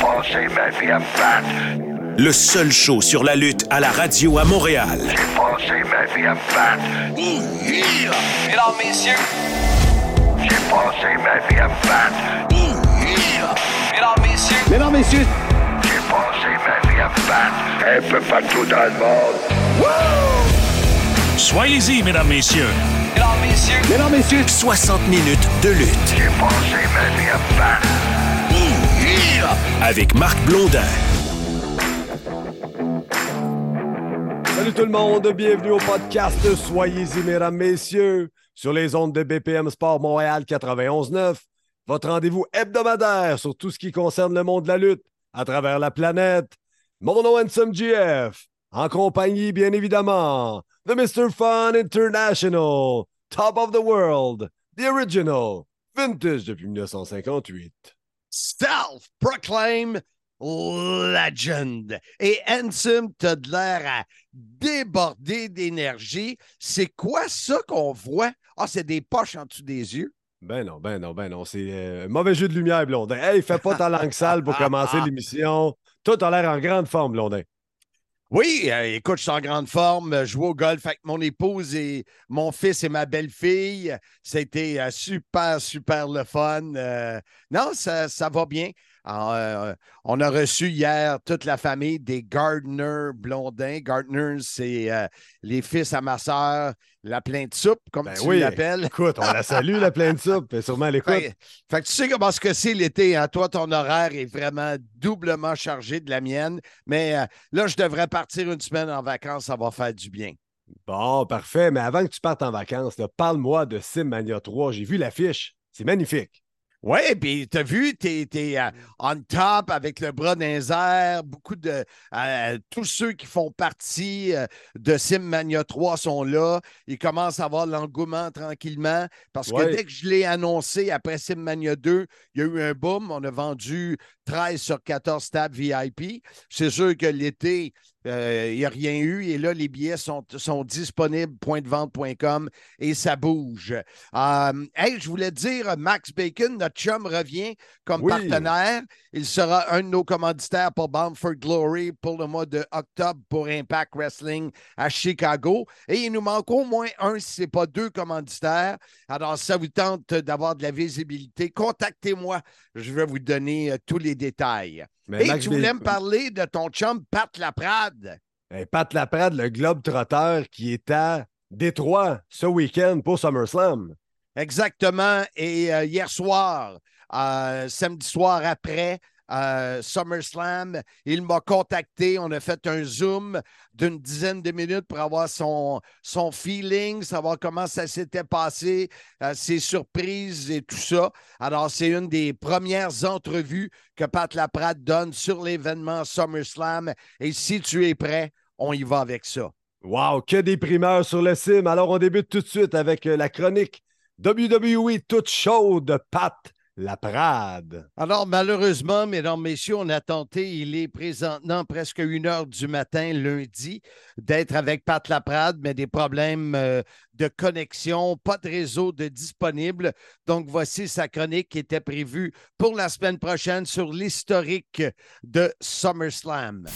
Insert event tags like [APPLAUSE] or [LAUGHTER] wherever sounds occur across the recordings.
passé ma vie à me battre. Le seul show sur la lutte à la radio à Montréal. J'ai passé ma vie à me battre. Mesdames, messieurs, J'ai passé ma vie à me battre. mesdames, messieurs, Mesdames, messieurs, J'ai passé ma vie à me battre. Un peu partout dans le monde. Soyez-y, mesdames, messieurs. mesdames, messieurs, mesdames, messieurs, 60 minutes de lutte J'ai passé ma vie à me battre. Avec Marc Blondin. Salut tout le monde, bienvenue au podcast Soyez-y, mesdames, messieurs, sur les ondes de BPM Sport Montréal 91.9, votre rendez-vous hebdomadaire sur tout ce qui concerne le monde de la lutte à travers la planète. Mon nom est GF, en compagnie, bien évidemment, de Mr. Fun International, Top of the World, The Original, Vintage depuis 1958. Self-proclaimed legend. Et Handsome, t'as de l'air à déborder d'énergie. C'est quoi ça qu'on voit? Ah, c'est des poches en dessous des yeux. Ben non, ben non, ben non. C'est euh, un mauvais jeu de lumière, Blondin. Hey, fais pas ta langue sale pour commencer [LAUGHS] l'émission. Toi, t'as l'air en grande forme, Blondin. Oui, euh, écoute, je suis en grande forme. Euh, Je joue au golf avec mon épouse et mon fils et ma belle-fille. C'était euh, super, super le fun. Euh, non, ça, ça va bien. Euh, on a reçu hier toute la famille des Gardner Blondin. Gardner, c'est euh, les fils à ma sœur, la pleine de soupe, comme Ben tu oui. l'appelles. Écoute, on la salue, la pleine de soupe. et Sûrement l'écoute. Fait, fait que tu sais comment ce que c'est l'été. Hein? Toi, ton horaire est vraiment doublement chargé de la mienne. Mais euh, là, je devrais partir une semaine en vacances. Ça va faire du bien. Bon, parfait. Mais avant que tu partes en vacances, parle-moi de Simmania 3. J'ai vu l'affiche. C'est magnifique. Oui, puis tu as vu, tu es, on top avec le bras dans. Beaucoup de. euh, tous ceux qui font partie euh, de Simmania 3 sont là. Ils commencent à avoir l'engouement tranquillement parce que dès que je l'ai annoncé après Simmania 2, il y a eu un boom. On a vendu 13 sur 14 tables VIP. C'est sûr que l'été, euh, il n'y a rien eu. Et là, les billets sont, sont disponibles, pointdevente.com, et ça bouge. Euh, hey, je voulais dire, Max Bacon, notre chum, revient comme Oui. partenaire. Il sera un de nos commanditaires pour Bound for Glory pour le mois de octobre pour Impact Wrestling à Chicago. Et il nous manque au moins un, si ce n'est pas deux commanditaires. Alors, si ça vous tente d'avoir de la visibilité, contactez-moi. Je vais vous donner euh, tous les détails. Mais Et Max tu voulais me parler de ton chum Pat Laprade. Hey, Pat Laprade, le globe trotteur qui est à Détroit ce week-end pour SummerSlam. Exactement. Et euh, hier soir, euh, samedi soir après SummerSlam, il m'a contacté. On a fait un Zoom d'une dizaine de minutes pour avoir son, feeling, savoir comment ça s'était passé, euh, ses surprises et tout ça. Alors, c'est une des premières entrevues que Pat Laprade donne sur l'événement SummerSlam. Et si tu es prêt, on y va avec ça. Wow, que des primeurs sur le sim. Alors, on débute tout de suite avec euh, la chronique WWE toute chaude de Pat Laprade. Alors, malheureusement, mesdames, messieurs, on a tenté, il est présentement presque une heure du matin, lundi, d'être avec Pat Laprade, mais des problèmes euh, de connexion, pas de réseau de disponible. Donc, voici sa chronique qui était prévue pour la semaine prochaine sur l'historique de SummerSlam.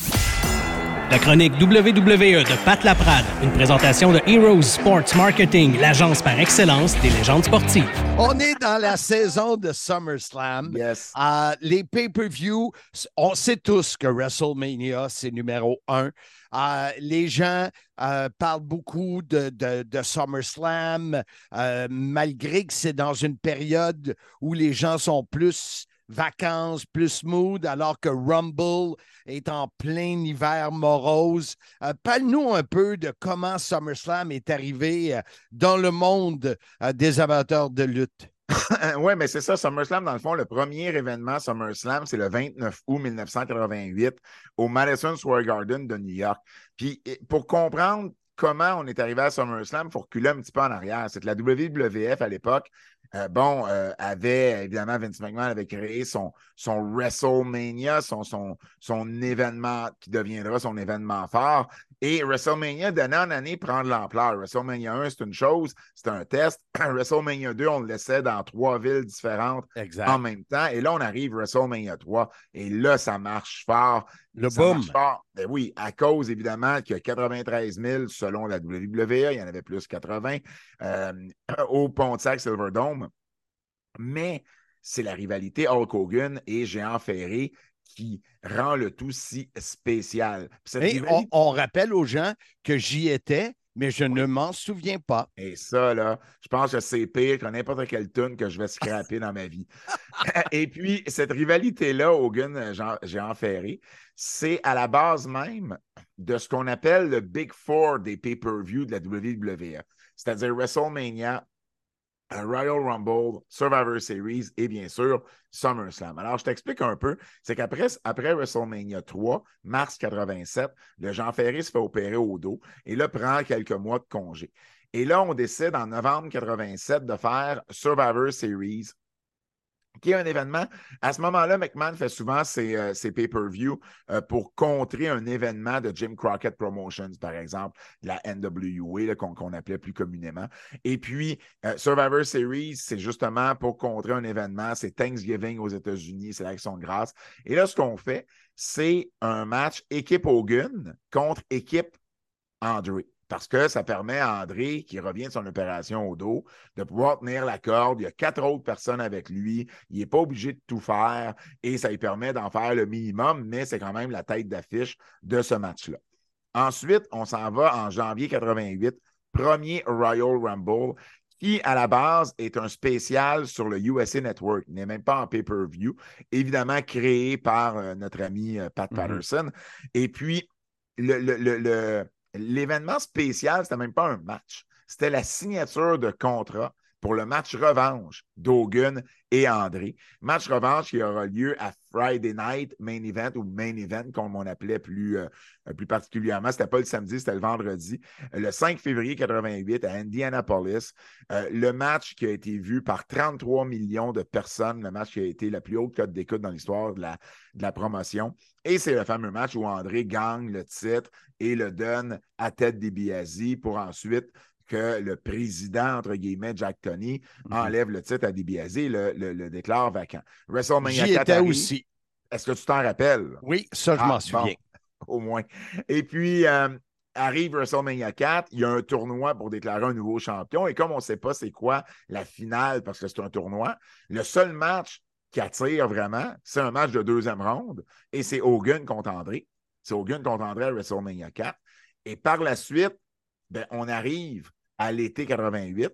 La chronique WWE de Pat Laprade, une présentation de Heroes Sports Marketing, l'agence par excellence des légendes sportives. On est dans la saison de SummerSlam. Yes. Euh, les pay-per-view, on sait tous que WrestleMania, c'est numéro un. Euh, les gens euh, parlent beaucoup de, de, de SummerSlam, euh, malgré que c'est dans une période où les gens sont plus vacances, plus mood, alors que Rumble est en plein hiver morose. Euh, Parle-nous un peu de comment SummerSlam est arrivé euh, dans le monde euh, des amateurs de lutte. [LAUGHS] oui, mais c'est ça, SummerSlam, dans le fond, le premier événement SummerSlam, c'est le 29 août 1988 au Madison Square Garden de New York. Puis pour comprendre comment on est arrivé à SummerSlam, il faut reculer un petit peu en arrière. C'est la WWF à l'époque euh, bon, euh, avait, évidemment, Vince McMahon avait créé son, son WrestleMania, son, son, son événement qui deviendra son événement phare. Et WrestleMania, d'année en année, prend de l'ampleur. WrestleMania 1, c'est une chose, c'est un test. [CLEARS THROAT] WrestleMania 2, on le laissait dans trois villes différentes Exact. en même temps. Et là, on arrive WrestleMania 3. Et là, ça marche fort. Le Ça boom. marche fort. Ben oui, à cause, évidemment, qu'il y a 93 000 selon la WWE. Il y en avait plus 80 euh, [CLEARS THROAT] au Pontiac Silverdome. Mais c'est la rivalité Hulk Hogan et Géant Ferré qui rend le tout si spécial. Et on, on rappelle aux gens que j'y étais, mais je ne m'en souviens pas. Et ça, là, je pense que c'est pire que n'importe quelle tune que je vais scraper dans ma vie. [LAUGHS] Et puis, cette rivalité-là, Hogan-Géant Ferré, c'est à la base même de ce qu'on appelle le Big Four des pay-per-view de la WWE, c'est-à-dire WrestleMania, Royal Rumble, Survivor Series et bien sûr SummerSlam. Alors, je t'explique un peu. C'est qu'après après WrestleMania 3, mars 87, le Jean Ferré se fait opérer au dos et là prend quelques mois de congé. Et là, on décide en novembre 87 de faire Survivor Series qui est un événement. À ce moment-là, McMahon fait souvent ses, euh, pay-per-view euh, pour contrer un événement de Jim Crockett Promotions, par exemple, la NWA, qu'on appelait plus communément. Et puis, euh, Survivor Series, c'est justement pour contrer un événement. C'est Thanksgiving aux États-Unis, c'est l'Action de grâce. Et là, ce qu'on fait, c'est un match équipe Hogan contre équipe André. Parce que ça permet à André, qui revient de son opération au dos, de pouvoir tenir la corde. Il y a quatre autres personnes avec lui. Il n'est pas obligé de tout faire et ça lui permet d'en faire le minimum, mais c'est quand même la tête d'affiche de ce match-là. Ensuite, on s'en va en janvier 88, premier Royal Rumble, qui à la base est un spécial sur le USA Network. N'est même pas en pay-per-view, évidemment créé par euh, notre ami euh, Pat Mhm. Patterson. Et puis, le- le- le- le, l'événement spécial, c'était même pas un match. C'était la signature de contrat pour le match revanche d'Hogan et André. Match revanche qui aura lieu à Friday Night Main Event ou Main Event, comme on appelait plus, euh, plus particulièrement. C'était pas le samedi, c'était le vendredi. Le 5 février 88 à Indianapolis. Euh, le match qui a été vu par 33 millions de personnes, le match qui a été la plus haute cote d'écoute dans l'histoire de la, de la promotion. Et c'est le fameux match où André gagne le titre et le donne à Ted DiBiase pour ensuite que le président, entre guillemets, Jack Tony, Mhm. enlève le titre à DiBiase et le, le- le déclare vacant. WrestleMania J'y 4 étais aussi. Est-ce que tu t'en rappelles? Oui, ça, je Ah, m'en bon, souviens. [LAUGHS] au moins. Et puis, euh, arrive WrestleMania 4, il y a un tournoi pour déclarer un nouveau champion. Et comme on ne sait pas c'est quoi la finale parce que c'est un tournoi, le seul match qui attire vraiment, c'est un match de deuxième ronde et c'est Hogan contre André. C'est Hogan contre André à WrestleMania 4. Et par la suite, ben, on arrive à l'été 88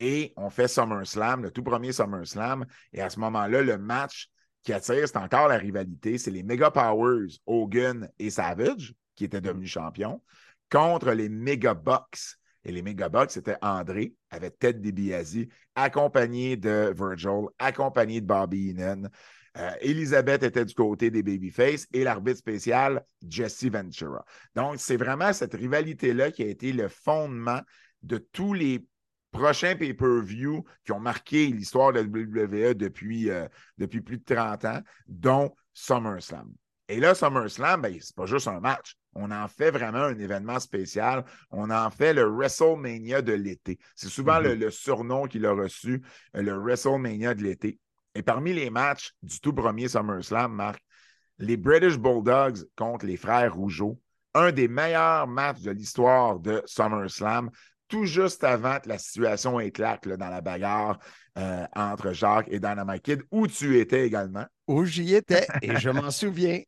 et on fait SummerSlam, le tout premier SummerSlam. Et à ce moment-là, le match qui attire, c'est encore la rivalité. C'est les Mega Powers, Hogan et Savage, qui étaient devenus champions, contre les Mega Bucks. Et les Mega Bucks, c'était André avec Ted DiBiase, accompagné de Virgil, accompagné de Bobby Heenan. Euh, Elisabeth était du côté des Babyface et l'arbitre spécial, Jesse Ventura. Donc, c'est vraiment cette rivalité-là qui a été le fondement de tous les prochains pay-per-view qui ont marqué l'histoire de la WWE depuis, euh, depuis plus de 30 ans, dont SummerSlam. Et là, SummerSlam, ben, c'est pas juste un match. On en fait vraiment un événement spécial. On en fait le WrestleMania de l'été. C'est souvent le, le surnom qu'il a reçu, euh, le WrestleMania de l'été. Et parmi les matchs du tout premier SummerSlam, Marc, les British Bulldogs contre les frères Rougeau, un des meilleurs matchs de l'histoire de SummerSlam, tout juste avant que la situation éclate dans la bagarre euh, entre Jacques et Dynamite Kid, où tu étais également. Où j'y étais et je m'en souviens.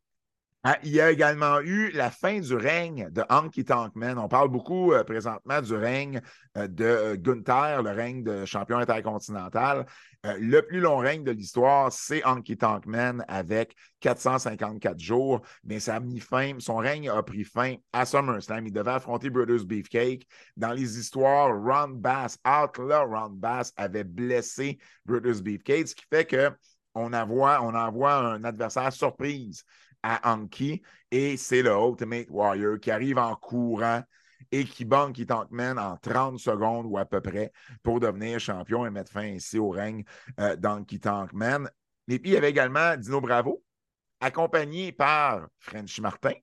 Ah, il y a également eu la fin du règne de Honky Tonk Man. On parle beaucoup euh, présentement du règne euh, de euh, Gunther, le règne de champion intercontinental. Le plus long règne de l'histoire, c'est Honky Tonk Man avec 454 jours. Mais ça a mis fin, son règne a pris fin à SummerSlam. Il devait affronter Brothers Beefcake. Dans les histoires, Ron Bass, Outlaw Ron Bass, avait blessé Brothers Beefcake, ce qui fait que on on envoie un adversaire surprise à Anki et c'est le Ultimate Warrior qui arrive en courant et qui bat Keith Tankman en 30 secondes ou à peu près pour devenir champion et mettre fin ainsi au règne euh, d'Anki Tankman. Et puis, il y avait également Dino Bravo, accompagné par French Martin.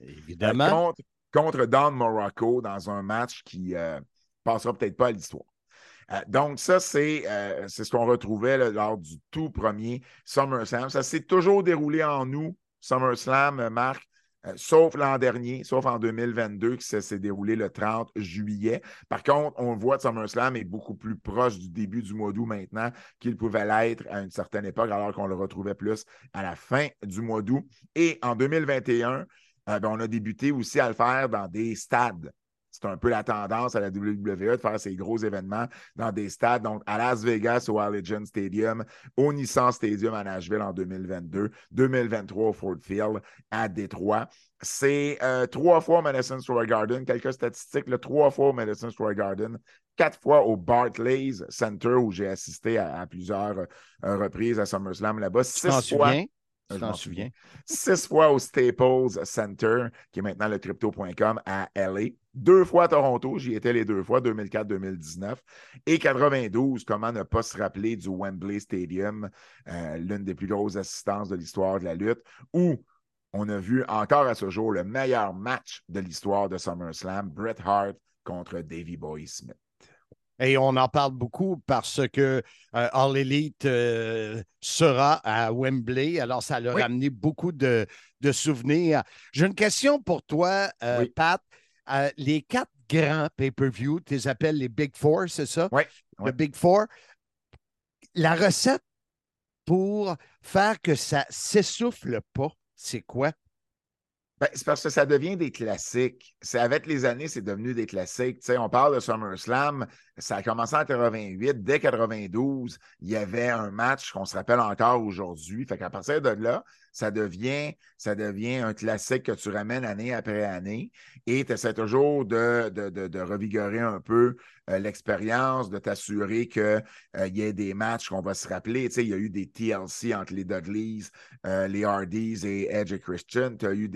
Évidemment. Contre, contre Don Morocco dans un match qui ne passera peut-être pas à l'histoire. Euh, donc, ça, c'est euh, ce qu'on retrouvait là, lors du tout premier SummerSlam. Ça s'est toujours déroulé en nous, SummerSlam, euh, Marc, sauf l'an dernier, sauf en 2022, qui s'est déroulé le 30 juillet. Par contre, on voit que SummerSlam est beaucoup plus proche du début du mois d'août maintenant qu'il pouvait l'être à une certaine époque, alors qu'on le retrouvait plus à la fin du mois d'août. Et en 2021, ben, on a débuté aussi à le faire dans des stades. C'est un peu la tendance à la WWE de faire ces gros événements dans des stades. Donc, à Las Vegas, au Allegiant Stadium, au Nissan Stadium à Nashville en 2022, 2023 au Ford Field à Détroit. C'est euh, trois fois au Madison Square Garden, quelques statistiques, le trois fois au Madison Square Garden, quatre fois au Barclays Center où j'ai assisté à, plusieurs euh, reprises à SummerSlam là-bas. Six fois. Souviens? Je m'en souviens. Six fois au Staples Center, qui est maintenant le crypto.com à LA. Deux fois à Toronto, j'y étais les deux fois, 2004-2019. Et 92, comment ne pas se rappeler du Wembley Stadium, euh, l'une des plus grosses assistances de l'histoire de la lutte, où on a vu encore à ce jour le meilleur match de l'histoire de SummerSlam, Bret Hart contre Davey Boy Smith. Et on en parle beaucoup parce que euh, All Elite euh, sera à Wembley. Alors, ça leur a amené beaucoup de, souvenirs. J'ai une question pour toi, euh, Pat. les quatre grands pay-per-view, tu les appelles les Big Four, c'est ça? Oui. Le Big Four. La recette pour faire que ça s'essouffle pas, c'est quoi? Ben, c'est parce que ça devient des classiques. C'est avec les années, c'est devenu des classiques. sais, on parle de SummerSlam, ça a commencé en 88. Dès 92, il y avait un match qu'on se rappelle encore aujourd'hui. Fait qu'à partir de là, ça devient, ça devient un classique que tu ramènes année après année et tu essaies toujours de, de, revigorer un peu euh, l'expérience, de t'assurer qu'il euh, y ait des matchs qu'on va se rappeler. Tu sais, il y a eu des TLC entre les Dudleys, euh, les Hardys et Edge et Christian. Tu as, eu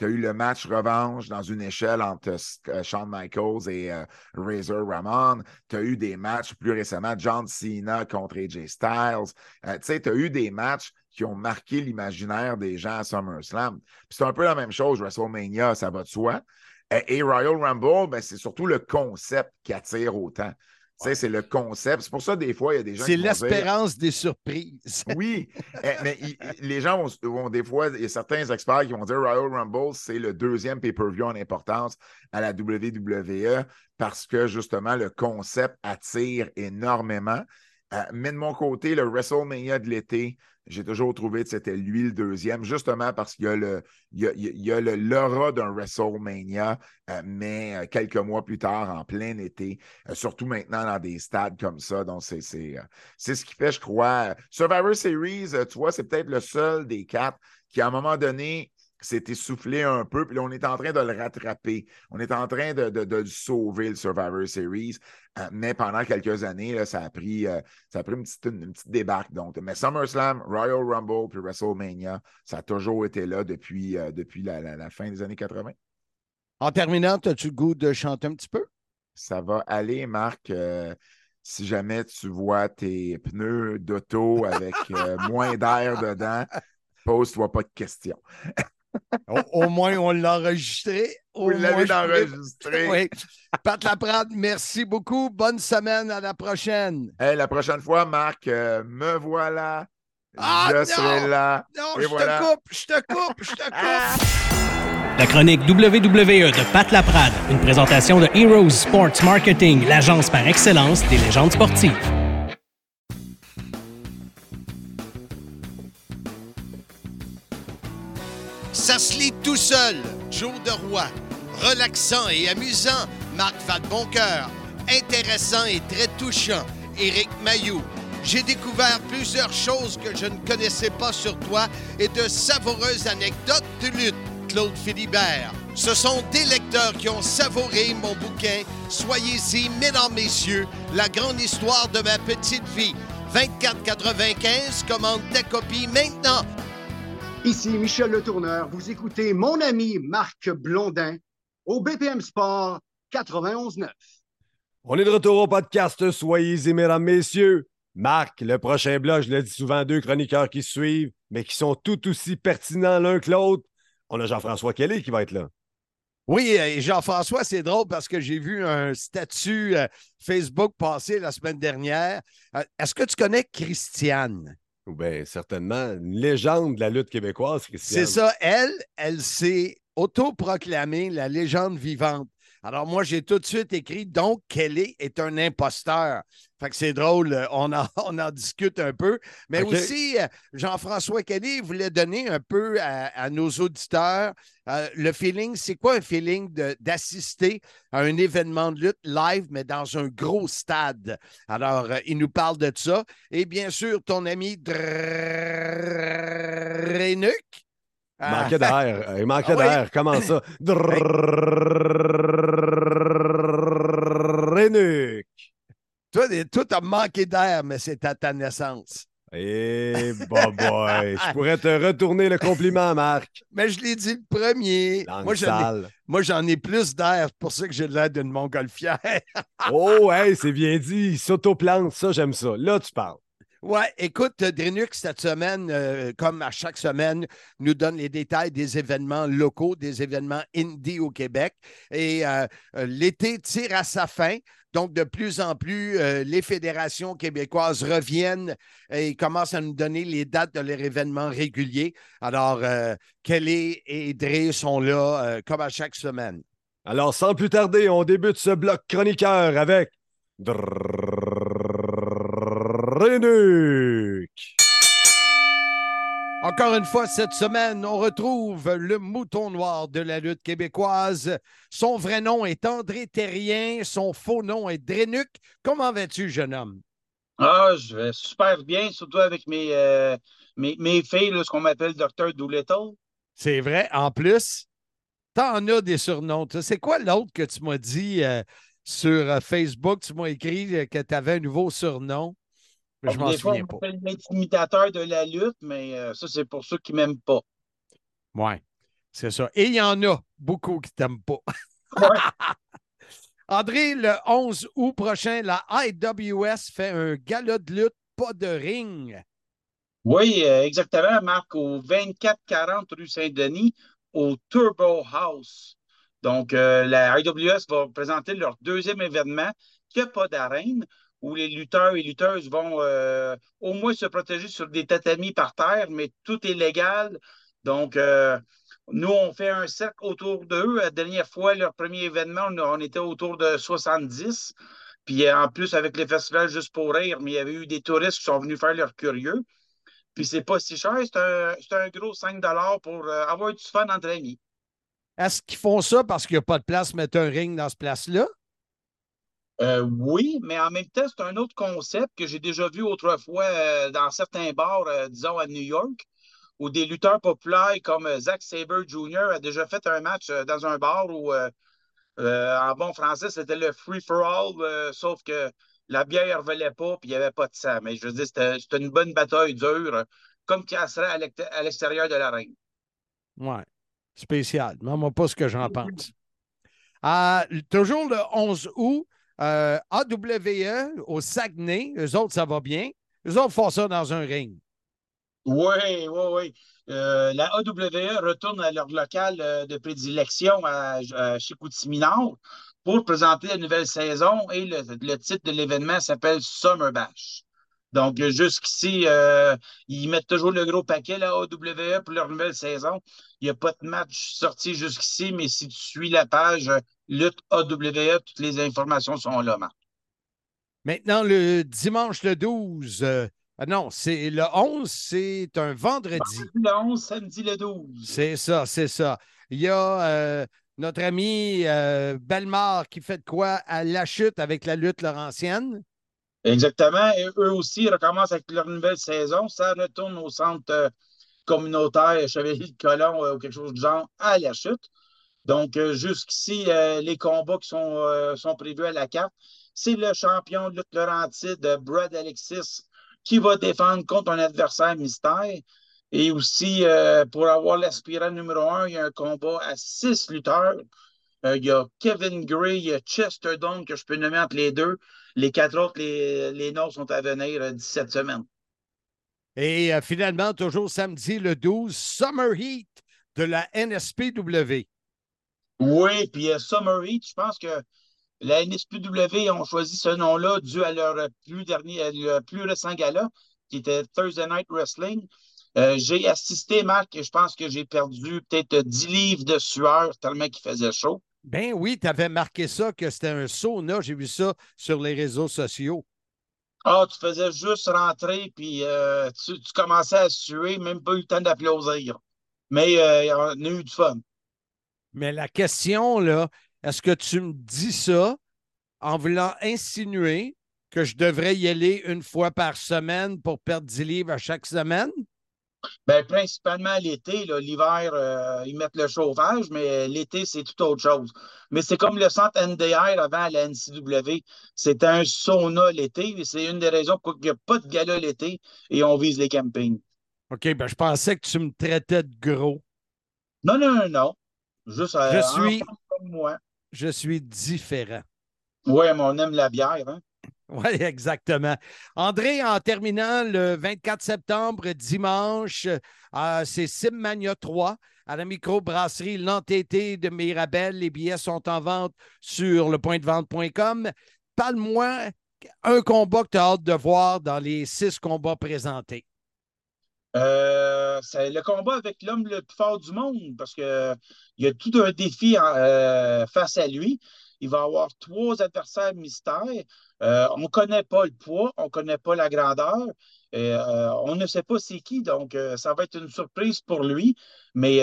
as eu le match revanche dans une échelle entre Shawn Michaels et Razor Ramon. Tu as eu des matchs plus récemment, John Cena contre AJ Styles. tu sais, tu as eu des matchs qui ont marqué l'imaginaire des gens à SummerSlam. C'est un peu la même chose, WrestleMania, ça va de soi. Et, Royal Rumble, ben, c'est surtout le concept qui attire autant. C'est le concept. C'est pour ça, des fois, il y a des gens C'est l'espérance des surprises. oui, [LAUGHS] eh, mais les gens vont, des fois, il y a certains experts qui vont dire Royal Rumble, c'est le deuxième pay-per-view en importance à la WWE parce que justement, le concept attire énormément. Euh, mais de mon côté, le WrestleMania de l'été, j'ai toujours trouvé que c'était lui le deuxième, justement parce qu'il y a le, l'aura d'un WrestleMania, euh, mais euh, quelques mois plus tard, en plein été, surtout maintenant dans des stades comme ça. Donc, c'est, c'est ce qui fait, je crois. Survivor Series, tu vois, c'est peut-être le seul des quatre qui, à un moment donné, s'est essoufflé un peu, puis là, on est en train de le rattraper. On est en train de, de, sauver, le Survivor Series. Euh, mais pendant quelques années, là, ça, a pris, euh, ça a pris une petite, une, petite débarque. Donc, mais SummerSlam, Royal Rumble, puis WrestleMania, ça a toujours été là depuis, euh, depuis la, la, fin des années 80. En terminant, as-tu le goût de chanter un petit peu? Ça va aller, Marc si jamais tu vois tes pneus d'auto avec moins d'air dedans, [LAUGHS] pose-toi pas de questions. [LAUGHS] au, moins, on l'a enregistré. Vous l'avez enregistré. Oui. Pat Laprade, merci beaucoup. Bonne semaine. À la prochaine. la prochaine fois, Marc, euh, me voilà. Ah, je serai là. Non, je te coupe, je te coupe, je te [LAUGHS] coupe. La chronique WWE de Pat Laprade, une présentation de Heroes Sports Marketing, l'agence par excellence des légendes sportives. Ça se lit tout seul. Jour de roi. Relaxant et amusant. Marc Vadeboncoeur. Intéressant et très touchant. Éric Mayou. J'ai découvert plusieurs choses que je ne connaissais pas sur toi et de savoureuses anecdotes de lutte. Claude Philibert. Ce sont des lecteurs qui ont savouré mon bouquin. Soyez-y, mesdames, messieurs, la grande histoire de ma petite vie. 24,95, commande ta copie maintenant. Ici Michel Le Tourneur. Vous écoutez mon ami Marc Blondin au BPM Sport 91.9. On est de retour au podcast Soyez-y, mesdames, messieurs. Marc, le prochain bloc, je l'ai dit souvent, deux chroniqueurs qui suivent, mais qui sont tout aussi pertinents l'un que l'autre. On a Jean-François Kelly qui va être là. Oui, et Jean-François, c'est drôle parce que j'ai vu un statut euh, Facebook passer la semaine dernière. Euh, Est-ce que tu connais Christiane? Bien, certainement, une légende de la lutte québécoise. C'est ça. Elle, elle s'est autoproclamée la légende vivante. Alors, moi, j'ai tout de suite écrit donc Kelly est un imposteur. Fait que c'est drôle, euh, on en, [LAUGHS] on en discute un peu. Mais aussi, euh, Jean-François Kelly voulait donner un peu à, à nos auditeurs euh, le feeling. C'est quoi un feeling d'assister à un événement de lutte live, mais dans un gros stade? Alors, euh, il nous parle de ça. Et bien sûr, ton ami Drenuc. Il manquait d'air. [LAUGHS] Il manquait Ah d'air. Comment ça? Renuc. Toi, toi, t'as manqué d'air, mais c'est à ta naissance. Eh, bah boy. Je pourrais te retourner le compliment, Marc. Mais je l'ai dit le premier. Langue Moi, j'en ai, sale. moi, j'en ai plus d'air. C'est pour ça que j'ai l'air d'une montgolfière. Oh, hey, c'est bien dit. Il s'autoplante. Ça, j'aime ça. Là, tu parles. Ouais, écoute, Drenux, cette semaine, euh, comme à chaque semaine, nous donne les détails des événements locaux, des événements indie au Québec. Et euh, euh, l'été tire à sa fin. Donc, de plus en plus, les fédérations québécoises reviennent et commencent à nous donner les dates de leurs événements réguliers. Alors, Kelly et Dre sont là, comme à chaque semaine. Alors, sans plus tarder, on débute ce bloc chroniqueur avec Renuc. Encore une fois, cette semaine, on retrouve le mouton noir de la lutte québécoise. Son vrai nom est André Terrien, son faux nom est Drénuc. Comment vas-tu, jeune homme? Ah, je vais super bien, surtout avec mes, euh, mes, mes filles, là, ce qu'on m'appelle Dr. Doolittle. C'est vrai, en plus, t'en as des surnoms. C'est quoi l'autre que tu m'as dit euh, sur euh, Facebook? Tu m'as écrit que tu avais un nouveau surnom. Je m'en Des fois, souviens on pas. m'appelle l'intimidateur de la lutte, mais euh, ça, c'est pour ceux qui ne m'aiment pas. Ouais, c'est ça. Et il y en a beaucoup qui t'aiment pas. Ouais. [LAUGHS] André, le 11 août prochain, la IWS fait un gala de lutte, pas de ring. Oui, euh, exactement, Marc, au 2440 rue Saint-Denis, au Turbo House. Donc, euh, la IWS va présenter leur deuxième événement, qui n'a pas d'arène, où les lutteurs et lutteuses vont euh, au moins se protéger sur des tatamis par terre, mais tout est légal. Donc, euh, nous, on fait un cercle autour d'eux. La dernière fois, leur premier événement, on, était autour de 70. Puis euh, en plus, avec les festivals Juste pour rire, mais il y avait eu des touristes qui sont venus faire leur curieux. Puis c'est pas si cher, c'est un, gros 5 pour avoir du fun entre amis. Est-ce qu'ils font ça parce qu'il n'y a pas de place, mettre un ring dans ce place-là? Euh, oui, mais en même temps, c'est un autre concept que j'ai déjà vu autrefois euh, dans certains bars, euh, disons à New York, où des lutteurs populaires comme Zack Sabre Jr. a déjà fait un match dans un bar où, en bon français, c'était le free-for-all, sauf que la bière ne volait pas puis il n'y avait pas de sang. Mais je veux dire, c'était une bonne bataille dure, comme qui serait à l'exté- à l'extérieur de l'arène. Ouais. Spécial. Dis-moi pas ce que j'en pense. Toujours le 11 août, euh, AWE au Saguenay, eux autres, ça va bien. Eux autres font ça dans un ring. Oui, oui, oui. Euh, la AWE retourne à leur local euh, de prédilection à, Chicoutimi-Nord pour présenter la nouvelle saison et le, titre de l'événement s'appelle Summer Bash. Donc, jusqu'ici, euh, ils mettent toujours le gros paquet, la AWE, pour leur nouvelle saison. Il n'y a pas de match sorti jusqu'ici, mais si tu suis la page Lutte AWE, toutes les informations sont là, Marc. Maintenant, le dimanche le 12, euh, ah non, c'est le 11, c'est un vendredi. Le 11, samedi le 12. C'est ça, c'est ça. Il y a euh, notre ami euh, Belmar qui fait de quoi à la chute avec la lutte laurentienne. Exactement. Et eux aussi ils recommencent avec leur nouvelle saison. Ça retourne au centre euh, communautaire Chevalier de Colomb euh, ou quelque chose du genre à la chute. Donc, euh, jusqu'ici, euh, les combats qui sont, euh, sont prévus à la carte, c'est le champion de lutte Laurentide, Brad Alexis, qui va défendre contre un adversaire mystère. Et aussi, pour avoir l'aspirant numéro un, il y a un combat à six lutteurs. Il y a Kevin Gray, il y a Chester Stone que je peux nommer entre les deux. Les quatre autres, les, les noms sont à venir euh, d'ici cette. Et finalement, toujours samedi le 12, Summer Heat de la NSPW. Oui, puis euh, Summer Heat, je pense que la NSPW ont choisi ce nom-là dû à leur euh, plus dernier, leur plus récent gala, qui était Thursday Night Wrestling. Euh, j'ai assisté, Marc, et je pense que j'ai perdu peut-être 10 livres de sueur tellement qu'il faisait chaud. Ben oui, tu avais marqué ça, que c'était un sauna. J'ai vu ça sur les réseaux sociaux. Ah, tu faisais juste rentrer, puis euh, tu, tu commençais à suer, même pas eu le temps d'applaudir. Mais euh, on a eu du fun. Mais la question, là, est-ce que tu me dis ça en voulant insinuer que je devrais y aller une fois par semaine pour perdre 10 livres à chaque semaine? Ben, principalement l'été, l'hiver, euh, ils mettent le chauffage, mais l'été, c'est tout autre chose. Mais c'est comme le centre NDR avant à la NCW. C'était un sauna l'été, et c'est une des raisons pour qu'il n'y a pas de gala l'été et on vise les campings. OK, ben je pensais que tu me traitais de gros. Non, non, non, non. Juste euh, Je suis- enfant comme moi. Je suis différent. Oui, mais on aime la bière, hein? Oui, [LAUGHS] exactement. André, en terminant le 24 septembre, dimanche, euh, c'est Simmania 3 à la microbrasserie L'Entêté de Mirabel. Les billets sont en vente sur lepointdevente.com. Parle-moi un combat que tu as hâte de voir dans les six combats présentés. Euh, c'est le combat avec l'homme le plus fort du monde parce que il y a tout un défi euh, face à lui. Il va avoir trois adversaires mystères. Euh, on ne connaît pas le poids, on ne connaît pas la grandeur. Euh, on ne sait pas c'est qui, donc ça va être une surprise pour lui. Mais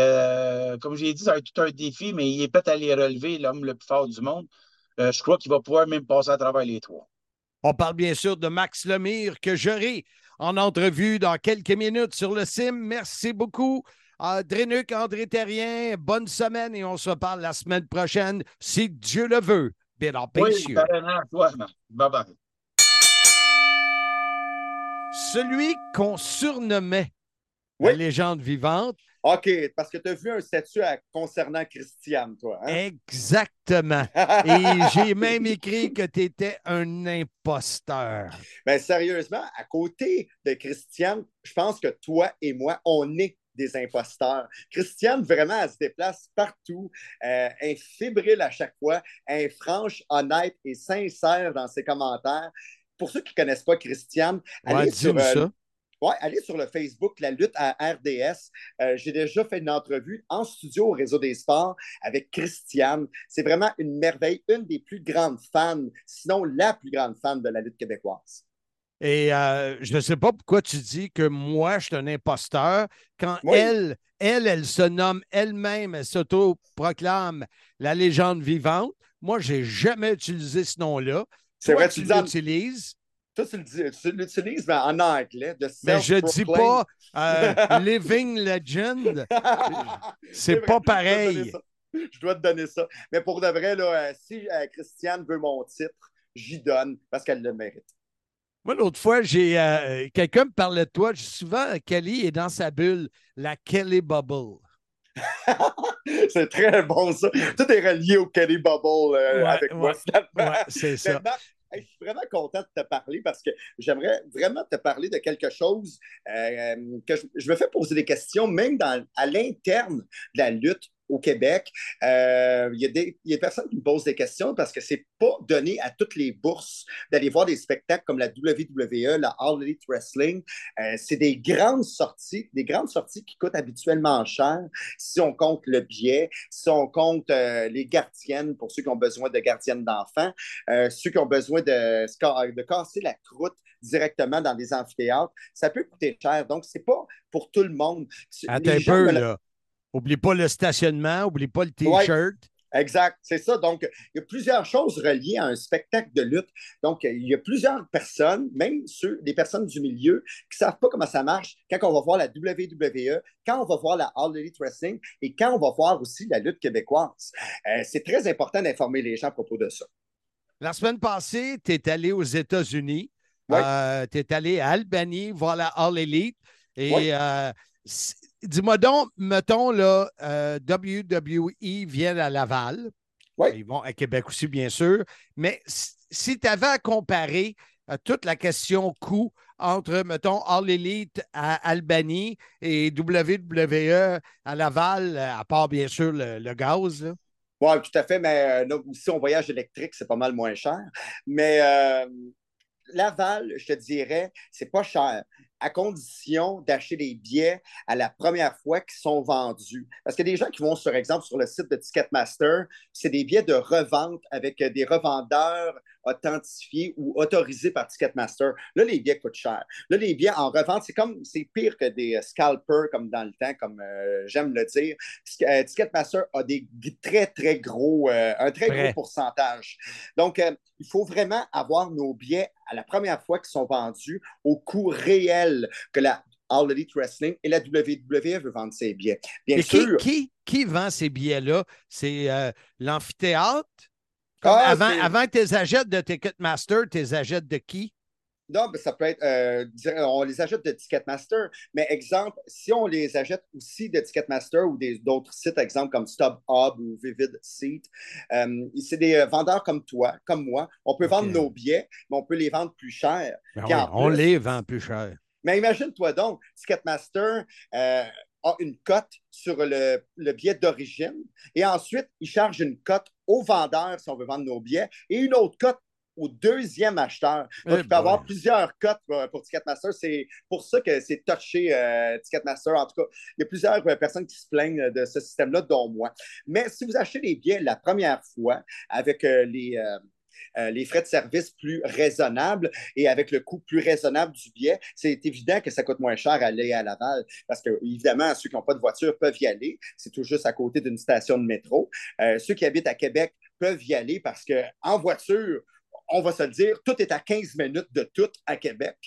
comme j'ai dit, ça va être tout un défi, mais il est prêt à les relever, l'homme le plus fort du monde. Je crois qu'il va pouvoir même passer à travers les trois. On parle bien sûr de Max Lemire que j'aurai en entrevue dans quelques minutes sur le CIM. Merci beaucoup. Drénuc, André Terrien, bonne semaine et on se reparle la semaine prochaine, si Dieu le veut. Bien en Oui, toi, Marc. Bye bye. Celui qu'on surnommait Oui. la légende vivante, OK, parce que tu as vu un statut à- concernant Christiane, toi. Hein? exactement. [LAUGHS] Et j'ai même écrit que tu étais un imposteur. Ben, sérieusement, à côté de Christiane, je pense que toi et moi, on est des imposteurs. Christiane, vraiment, elle se déplace partout. Euh, elle est fébrile à chaque fois. Elle est franche, honnête et sincère dans ses commentaires. Pour ceux qui ne connaissent pas Christiane, Ouais, allez, sur, euh. Ouais, allez sur le Facebook La lutte à RDS. Euh, J'ai déjà fait une entrevue en studio au Réseau des sports avec Christiane. C'est vraiment une merveille, une des plus grandes fans, sinon la plus grande fan de la lutte québécoise. Et euh, je ne sais pas pourquoi tu dis que moi, je suis un imposteur quand Oui. elle, elle, elle se nomme elle-même, elle s'auto-proclame la légende vivante. Moi, je n'ai jamais utilisé ce nom-là. C'est vrai, tu l'utilises, Toi, tu l'utilises en anglais, de mais je ne dis pas euh, [LAUGHS] Living Legend. C'est pas pareil. Je dois te donner ça. Mais pour de vrai, là, euh, si euh, Christiane veut mon titre, j'y donne parce qu'elle le mérite. Moi, l'autre fois, j'ai euh, quelqu'un me parlait de toi. Souvent, Kelly est dans sa bulle, la Kelly Bubble. [LAUGHS] C'est très bon, ça. Tout est relié au Kelly Bubble euh, Ouais, avec moi, ouais, finalement. Ouais, c'est ça. Je suis vraiment content de te parler parce que j'aimerais vraiment te parler de quelque chose euh, que je, me fais poser des questions, même à l'interne de la lutte au Québec. Euh, Il y, a des- il y a des personnes qui me posent des questions parce que c'est pas donné à toutes les bourses d'aller voir des spectacles comme la WWE, la All Elite Wrestling. Euh, c'est des grandes sorties, des grandes sorties qui coûtent habituellement cher si on compte le billet, si on compte euh, les gardiennes pour ceux qui ont besoin de gardiennes d'enfants, euh, ceux qui ont besoin de, de casser la croûte directement dans des amphithéâtres, ça peut coûter cher. Donc, c'est pas pour tout le monde. Attends un peu, là. Oublie pas le stationnement, oublie pas le Ouais. T-shirt. Exact, c'est ça. Donc, il y a plusieurs choses reliées à un spectacle de lutte. Donc, il y a plusieurs personnes, même ceux, des personnes du milieu, qui ne savent pas comment ça marche quand on va voir la WWE, quand on va voir la All Elite Wrestling et quand on va voir aussi la lutte québécoise. Euh, c'est très important d'informer les gens à propos de ça. La semaine passée, tu es allé aux États-Unis. Ouais. tu es allé à Albanie voir la All Elite. Et Ouais. euh, dis-moi donc, mettons, là, euh, WWE vient à Laval. Ouais. Ils vont à Québec aussi, bien sûr. Mais si- tu avais à comparer euh, toute la question coût entre, mettons, All Elite à Albany et WWE à Laval, euh, à part, bien sûr, le, le gaz. Oui, tout à fait, mais là, aussi, on voyage électrique, c'est pas mal moins cher. Mais Laval, je te dirais, c'est pas cher, à condition d'acheter des billets à la première fois qu'ils sont vendus. Parce a des gens qui vont, sur exemple, sur le site de Ticketmaster, c'est des billets de revente avec euh, des revendeurs authentifiés ou autorisés par Ticketmaster. Là, les billets coûtent cher. Là, les billets en revente, c'est comme c'est pire que des euh, scalpers comme dans le temps, comme euh, j'aime le dire. Euh, Ticketmaster a des très, très gros, euh, un très gros pourcentage. Donc, il faut vraiment avoir nos billets à la première fois qu'ils sont vendus au coût réel que la All Elite Wrestling et la WWE veut vendre ses billets. Bien Et qui, sûr. qui, qui vend ces billets-là? C'est l'amphithéâtre? Ah, avant, avant que tu les achètes de Ticketmaster, tu les achètes de qui? Non, mais ça peut être, euh, dire- on les achète de Ticketmaster, mais exemple, si on les achète aussi de Ticketmaster ou d'autres sites, exemple comme StubHub ou Vivid Seat, euh, c'est des euh, vendeurs comme toi, comme moi. On peut vendre nos billets, mais on peut les vendre plus cher. Ben oui, on plus- les vend plus cher. Mais imagine-toi donc, Ticketmaster euh, a une cote sur le, le billet d'origine et ensuite, il charge une cote au vendeur si on veut vendre nos billets et une autre cote au deuxième acheteur. Donc, Eh il peut y avoir plusieurs cotes pour, pour Ticketmaster. C'est pour ça que c'est touché euh, Ticketmaster. En tout cas, il y a plusieurs euh, personnes qui se plaignent de ce système-là, dont moi. Mais si vous achetez les billets la première fois avec euh, les, euh, les frais de service plus raisonnables et avec le coût plus raisonnable du billet, c'est évident que ça coûte moins cher à aller à Laval parce que, évidemment, ceux qui n'ont pas de voiture peuvent y aller. C'est tout juste à côté d'une station de métro. Euh, ceux qui habitent à Québec peuvent y aller parce qu'en voiture, on va se le dire, tout est à 15 minutes de tout à Québec.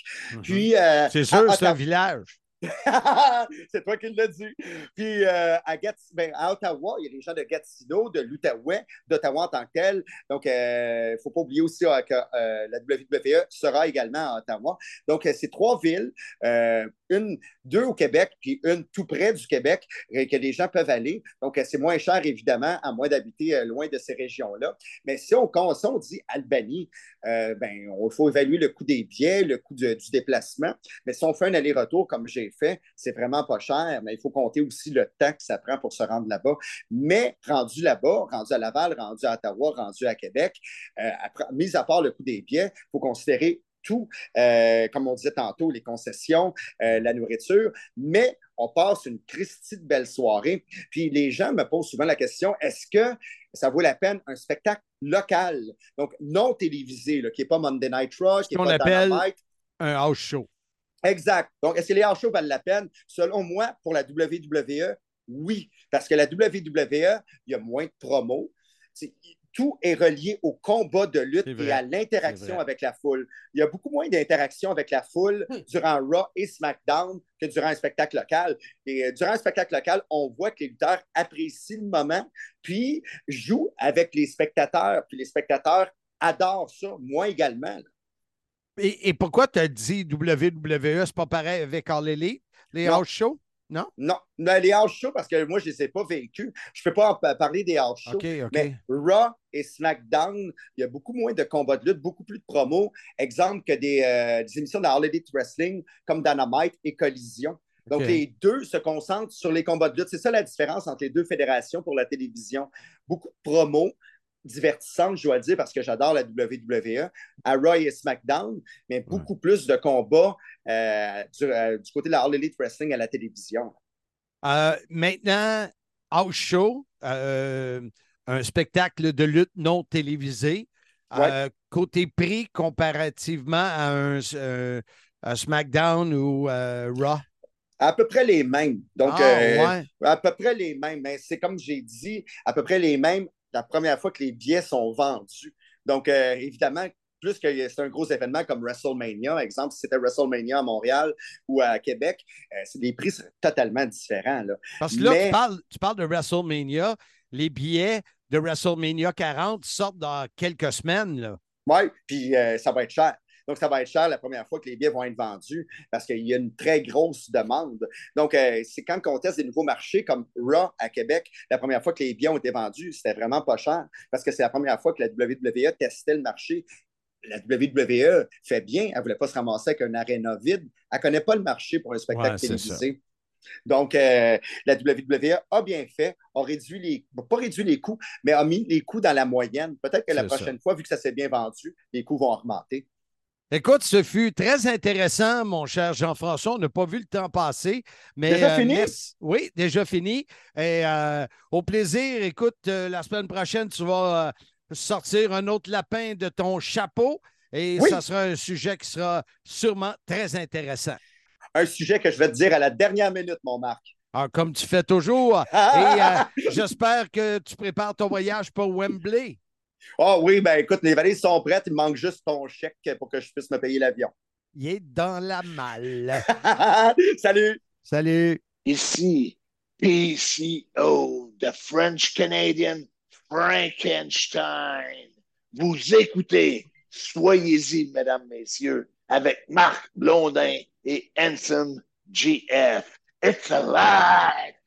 Puis, euh, Mhm. C'est sûr, c'est un village. [LAUGHS] c'est toi qui l'as dit. Puis euh, à, ben, à Ottawa, il y a des gens de Gatineau, de l'Outaouais, d'Ottawa en tant que tel. Donc, il ne faut pas oublier aussi euh, que euh, la WWE sera également à Ottawa. Donc, euh, c'est trois villes, euh, une, deux au Québec, puis une tout près du Québec, euh, que les gens peuvent aller. Donc, euh, c'est moins cher, évidemment, à moins d'habiter euh, loin de ces régions-là. Mais si on, quand on dit Albanie, ben, il faut évaluer le coût des billets, le coût du déplacement. Mais si on fait un aller-retour comme j'ai fait, c'est vraiment pas cher, mais il faut compter aussi le temps que ça prend pour se rendre là-bas. Mais rendu là-bas, rendu à Laval, rendu à Ottawa, rendu à Québec, mis à part le coût des billets, il faut considérer tout, euh, comme on disait tantôt, les concessions, euh, la nourriture, mais on passe une Christie de belle soirée. Puis les gens me posent souvent la question, est-ce que ça vaut la peine un spectacle local, donc non télévisé, là, qui n'est pas Monday Night Raw, qui n'est pas appelle- Dynamite, Un house show. Exact. Donc, est-ce que les house shows valent la peine? Selon moi, pour la WWE, oui. Parce que la WWE, il y a moins de promos. Tout est relié au combat de lutte et à l'interaction avec la foule. Il y a beaucoup moins d'interaction avec la foule durant Raw et SmackDown que durant un spectacle local. Et euh, durant un spectacle local, on voit que les lutteurs apprécient le moment, puis jouent avec les spectateurs. Puis les spectateurs adorent ça, moi également. là. Et, et pourquoi tu as dit WWE, c'est pas pareil avec All Elite, les Non. house shows? Non? Non, mais les house shows, parce que moi, je ne les ai pas vécus. Je ne peux pas en parler des house shows. Mais Raw et SmackDown, il y a beaucoup moins de combats de lutte, beaucoup plus de promos. Exemple que des, euh, des émissions de Elite Wrestling comme Dynamite et Collision. Donc, les deux se concentrent sur les combats de lutte. C'est ça la différence entre les deux fédérations pour la télévision. Beaucoup de promos divertissantes, je dois dire, parce que j'adore la WWE, à Raw et SmackDown, mais beaucoup plus de combats euh, du, euh, du côté de la All Elite Wrestling à la télévision. Euh, maintenant, house show, un spectacle de lutte non télévisé. Côté prix comparativement à un, SmackDown ou Raw? À peu près les mêmes. Donc, Ah, ouais. à peu près les mêmes. Mais c'est comme j'ai dit, à peu près les mêmes la première fois que les billets sont vendus. Donc, euh, évidemment, plus que c'est un gros événement comme WrestleMania, exemple, si c'était WrestleMania à Montréal ou à Québec, euh, c'est des prix seraient totalement différents. Là. Parce que là, Mais- tu, parles, tu parles de WrestleMania. Les billets de WrestleMania 40 sortent dans quelques semaines. Oui, puis euh, ça va être cher. Donc, ça va être cher la première fois que les billets vont être vendus parce qu'il y a une très grosse demande. Donc, euh, c'est quand on teste des nouveaux marchés comme Raw à Québec, la première fois que les billets ont été vendus, c'était vraiment pas cher parce que c'est la première fois que la WWE testait le marché la WWE fait bien, elle ne voulait pas se ramasser avec un aréna vide. Elle ne connaît pas le marché pour un spectacle Ouais, télévisé. Donc, euh, la WWE a bien fait, a réduit les, pas réduit les coûts, mais a mis les coûts dans la moyenne. Peut-être que la ça. prochaine fois, vu que ça s'est bien vendu, les coûts vont augmenter. Écoute, ce fut très intéressant, mon cher Jean-François. On n'a pas vu le temps passer. Mais, Déjà euh, fini? merci- Oui, déjà fini. Et euh, au plaisir, écoute, euh, la semaine prochaine, tu vas sortir un autre lapin de ton chapeau et Oui. ça sera un sujet qui sera sûrement très intéressant. Un sujet que je vais te dire à la dernière minute, mon Marc. Alors, comme tu fais toujours. Et euh, [LAUGHS] j'espère que tu prépares ton voyage pour Wembley. Ah oui, ben écoute, les valises sont prêtes, il me manque juste ton chèque pour que je puisse me payer l'avion. Il est dans la malle. [LAUGHS] Salut! Salut! Ici, PCO, the French Canadian Frankenstein. Vous écoutez, soyez-y, mesdames, messieurs, avec Marc Blondin et Hanson GF. It's alive!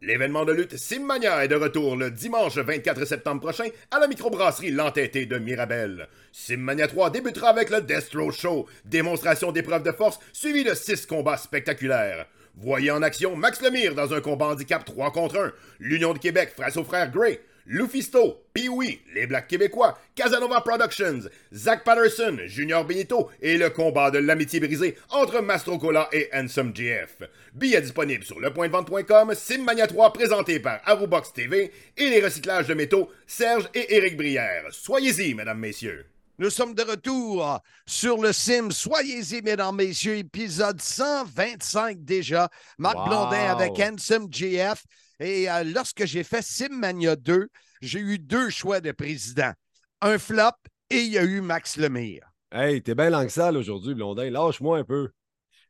L'événement de lutte Simmania est de retour le dimanche 24 septembre prochain à la microbrasserie L'Entêté de Mirabel. Simmania 3 débutera avec le Destro Show, démonstration d'épreuves de force suivie de 6 combats spectaculaires. Voyez en action Max Lemire dans un combat handicap 3 contre 1, l'Union de Québec face aux frères Gray, Lufisto, Pee-Wee, les Blacks québécois, Casanova Productions, Zach Patterson, Junior Benito et le combat de l'amitié brisée entre Mastrocola et Handsome GF. Billets disponibles sur lepointdevente.com, Simmania 3 présenté par Arubox TV et les recyclages de métaux Serge et Éric Brière. Soyez-y, mesdames, messieurs. Nous sommes de retour sur le Sim. Soyez-y, mesdames, messieurs, épisode 125 déjà. Marc Wow. Blondin avec Handsome GF. Et euh, lorsque j'ai fait Simmania 2, j'ai eu deux choix de président. Un flop et il y a eu Max Lemire. Hey, t'es bien langue sale aujourd'hui, Blondin. Lâche-moi un peu.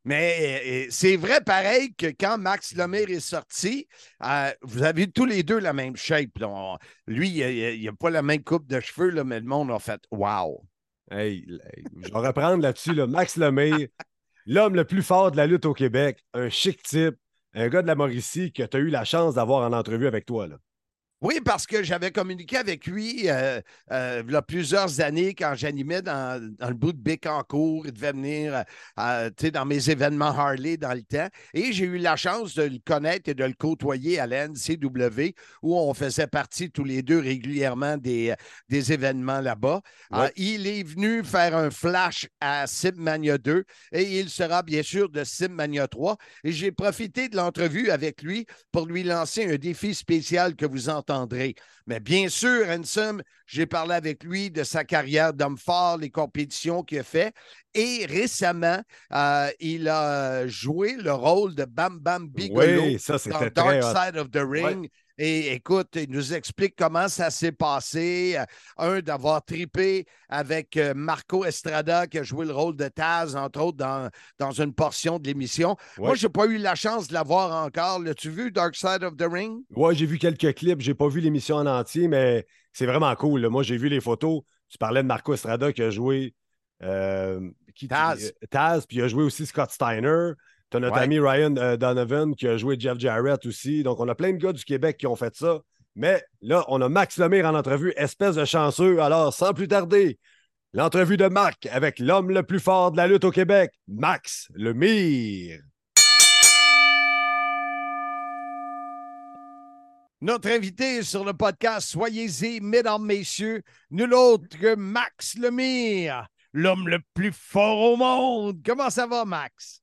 Mais euh, c'est vrai pareil que quand Max Lemire est sorti, euh, vous avez tous les deux la même shape. là. On- lui, il n'a pas la même coupe de cheveux, là, mais le monde a fait Wow! Hey, hey, je vais reprendre là-dessus. là. Max Lemire, l'homme le plus fort de la lutte au Québec, un chic type, un gars de la Mauricie que tu eu la chance d'avoir en entrevue avec toi. Là. Oui, parce que j'avais communiqué avec lui euh, euh, il y a plusieurs années quand j'animais dans, dans le bout de Bécancourt. Il devait venir euh, dans mes événements Harley dans le temps. Et j'ai eu la chance de le connaître et de le côtoyer à la NCW où on faisait partie tous les deux régulièrement des, des événements là-bas. Ouais. Il est venu faire un flash à Simmania 2 et il sera bien sûr de Simmania 3. Et j'ai profité de l'entrevue avec lui pour lui lancer un défi spécial que vous entendrez. Mais bien sûr, Handsome, j'ai parlé avec lui de sa carrière d'homme fort, les compétitions qu'il a fait. Et récemment, euh, il a joué le rôle de Bam Bam Bigelow Oui, ça, dans Dark hot. Side of the Ring. Et écoute, il nous explique comment ça s'est passé. Euh, Un, d'avoir tripé avec euh, Marco Estrada, qui a joué le rôle de Taz, entre autres, dans, dans une portion de l'émission. Moi, je n'ai pas eu la chance de la voir encore. L'as-tu vu, Dark Side of the Ring? Ouais, j'ai vu quelques clips, j'ai pas vu l'émission en entier, mais c'est vraiment cool. là. Moi, j'ai vu les photos. Tu parlais de Marco Estrada qui a joué euh, qui- Taz. Taz, puis il a joué aussi Scott Steiner. Tu as notre Ouais. ami Ryan euh, Donovan qui a joué Jeff Jarrett aussi. Donc, on a plein de gars du Québec qui ont fait ça. Mais là, on a Max Lemire en entrevue, espèce de chanceux. Alors, sans plus tarder, l'entrevue de Marc avec l'homme le plus fort de la lutte au Québec, Max Lemire. Notre invité sur le podcast, soyez-y, mesdames, messieurs, nul autre que Max Lemire, l'homme le plus fort au monde. Comment ça va, Max?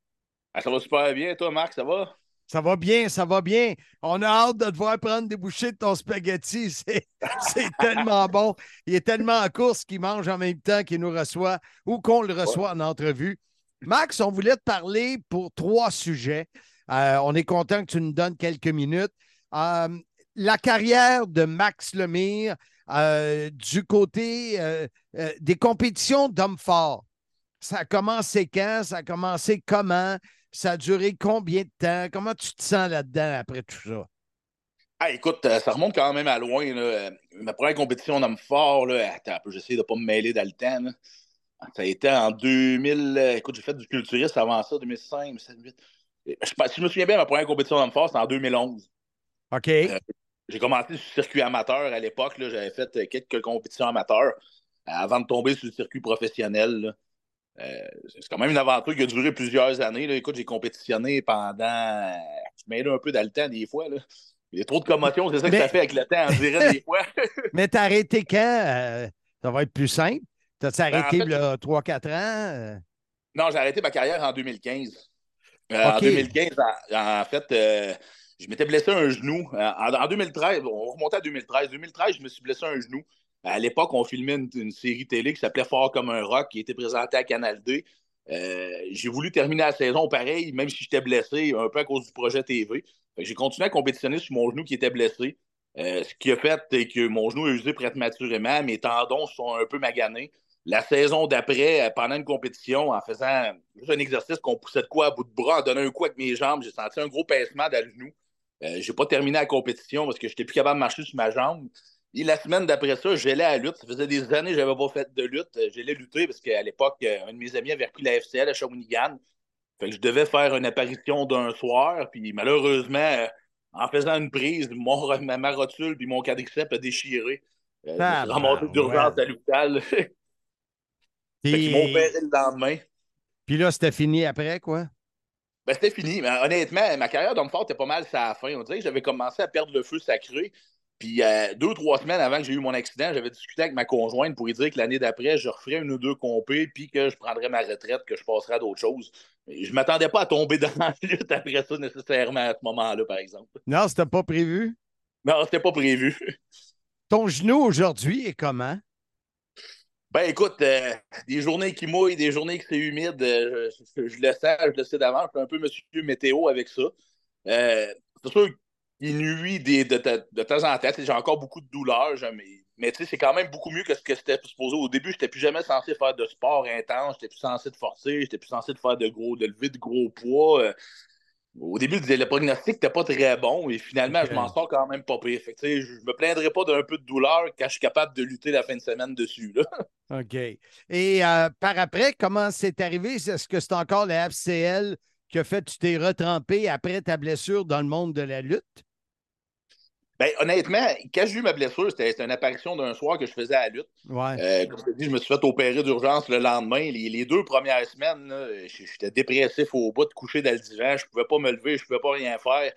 Ça va super bien, toi, Marc, ça va? Ça va bien, ça va bien. On a hâte de te voir prendre des bouchées de ton spaghetti. [LAUGHS] C'est, tellement bon. Il est tellement en course qu'il mange en même temps qu'il nous reçoit ou qu'on le reçoit en entrevue. Max, on voulait te parler pour trois sujets. Euh, on est content que tu nous donnes quelques minutes. Euh, la carrière de Max Lemire euh, du côté des compétitions d'hommes forts. Ça a commencé quand? Ça a commencé comment? Ça a duré combien de temps? Comment tu te sens là-dedans après tout ça? Ah, écoute, euh, ça remonte quand même à loin. là. Euh, Ma première compétition d'homme fort, là, attends j'essaie de ne pas me mêler dans le temps. là. Ça a été en 2000. euh, Écoute, j'ai fait du culturiste avant ça, 2005, 2007, 2008. Et Je, si je me souviens bien, ma première compétition d'homme fort, c'était en 2011. OK. Euh, j'ai commencé sur le circuit amateur à l'époque. J'avais fait quelques compétitions amateurs avant de tomber sur le circuit professionnel. Euh, c'est quand même une aventure qui a duré plusieurs années. là. Écoute, j'ai compétitionné pendant. Je mêle un peu dans le temps des fois. Là. Il y a trop de commotion, c'est ça que Mais- ça fait avec le temps, on dirait des fois. [LAUGHS] Mais t'as arrêté quand? Euh, ça va être plus simple. T'as-tu Ben, en arrêté fait, là, 3-4 ans? Non, j'ai arrêté ma carrière en 2015. Euh, En OK. 2015, en, en fait, euh, je m'étais blessé un genou. En, en 2013, on remontait à 2013. 2013, je me suis blessé un genou. À l'époque, on filmait une, série télé qui s'appelait Fort comme un rock, qui était présentée à Canal D. Euh, j'ai voulu terminer la saison pareil, même si j'étais blessé, un peu à cause du projet TV. J'ai continué à compétitionner sur mon genou qui était blessé. Euh, ce qui a fait c'est que mon genou a usé prématurément, mes tendons sont un peu maganés. La saison d'après, euh, pendant une compétition, en faisant juste un exercice qu'on poussait de quoi à bout de bras, en donnant un coup avec mes jambes, j'ai senti un gros pincement dans le genou. Euh, j'ai pas terminé la compétition parce que j'étais plus capable de marcher sur ma jambe. Et la semaine d'après ça, j'allais à la lutte. Ça faisait des années que j'avais pas fait de lutte. J'allais lutter parce qu'à l'époque, euh, un de mes amis avait repris la FCL à Shawinigan. Fait que je devais faire une apparition d'un soir. Puis malheureusement, euh, en faisant une prise, mon, ma, rotule puis mon quadriceps a déchiré. Euh, je suis ramassé d'urgence à l'hôpital. [LAUGHS] fait qu'ils m'ont opéré le lendemain. Puis là, c'était fini après, quoi? Ben, c'était fini. Mais honnêtement, ma carrière d'homme fort était pas mal à la fin. On dirait que j'avais commencé à perdre le feu sacré. Puis euh, deux, trois semaines avant que j'ai eu mon accident, j'avais discuté avec ma conjointe pour lui dire que l'année d'après, je referais une ou deux compés, puis que je prendrais ma retraite, que je passerais à d'autres choses. Je m'attendais pas à tomber dans la lutte après ça nécessairement à ce moment-là, par exemple. Non, c'était pas prévu? Non, c'était pas prévu. Ton genou aujourd'hui est comment? Ben écoute, euh, des journées qui mouillent, des journées qui c'est humide, euh, je, je le sens, je le sais d'avance, je suis un peu monsieur météo avec ça. C'est sûr qu'il nuit des, de, de- de temps en temps, j'ai encore beaucoup de douleurs, mais, mais c'est quand même beaucoup mieux que ce que c'était supposé. Au début, j'étais plus jamais censé faire de sport intense, j'étais plus censé de forcer, j'étais plus censé de faire de gros, de lever de gros poids. euh. au début, le prognostic n'était pas très bon et finalement, je m'en sors quand même pas pire. Fait que, je me plaindrai pas d'un peu de douleur quand je suis capable de lutter la fin de semaine dessus. Là. [LAUGHS] OK. Et euh, par après, comment c'est arrivé? Est-ce que c'est encore la FCL qui a fait que tu t'es retrempé après ta blessure dans le monde de la lutte? Ben, honnêtement, quand j'ai eu ma blessure, c'était une apparition d'un soir que je faisais à la lutte. Ouais. Euh, comme je te dis, je me suis fait opérer d'urgence le lendemain. Les, les deux premières semaines, j'étais dépressif au bout de coucher dans le divan. Je pouvais pas me lever, je pouvais pas rien faire.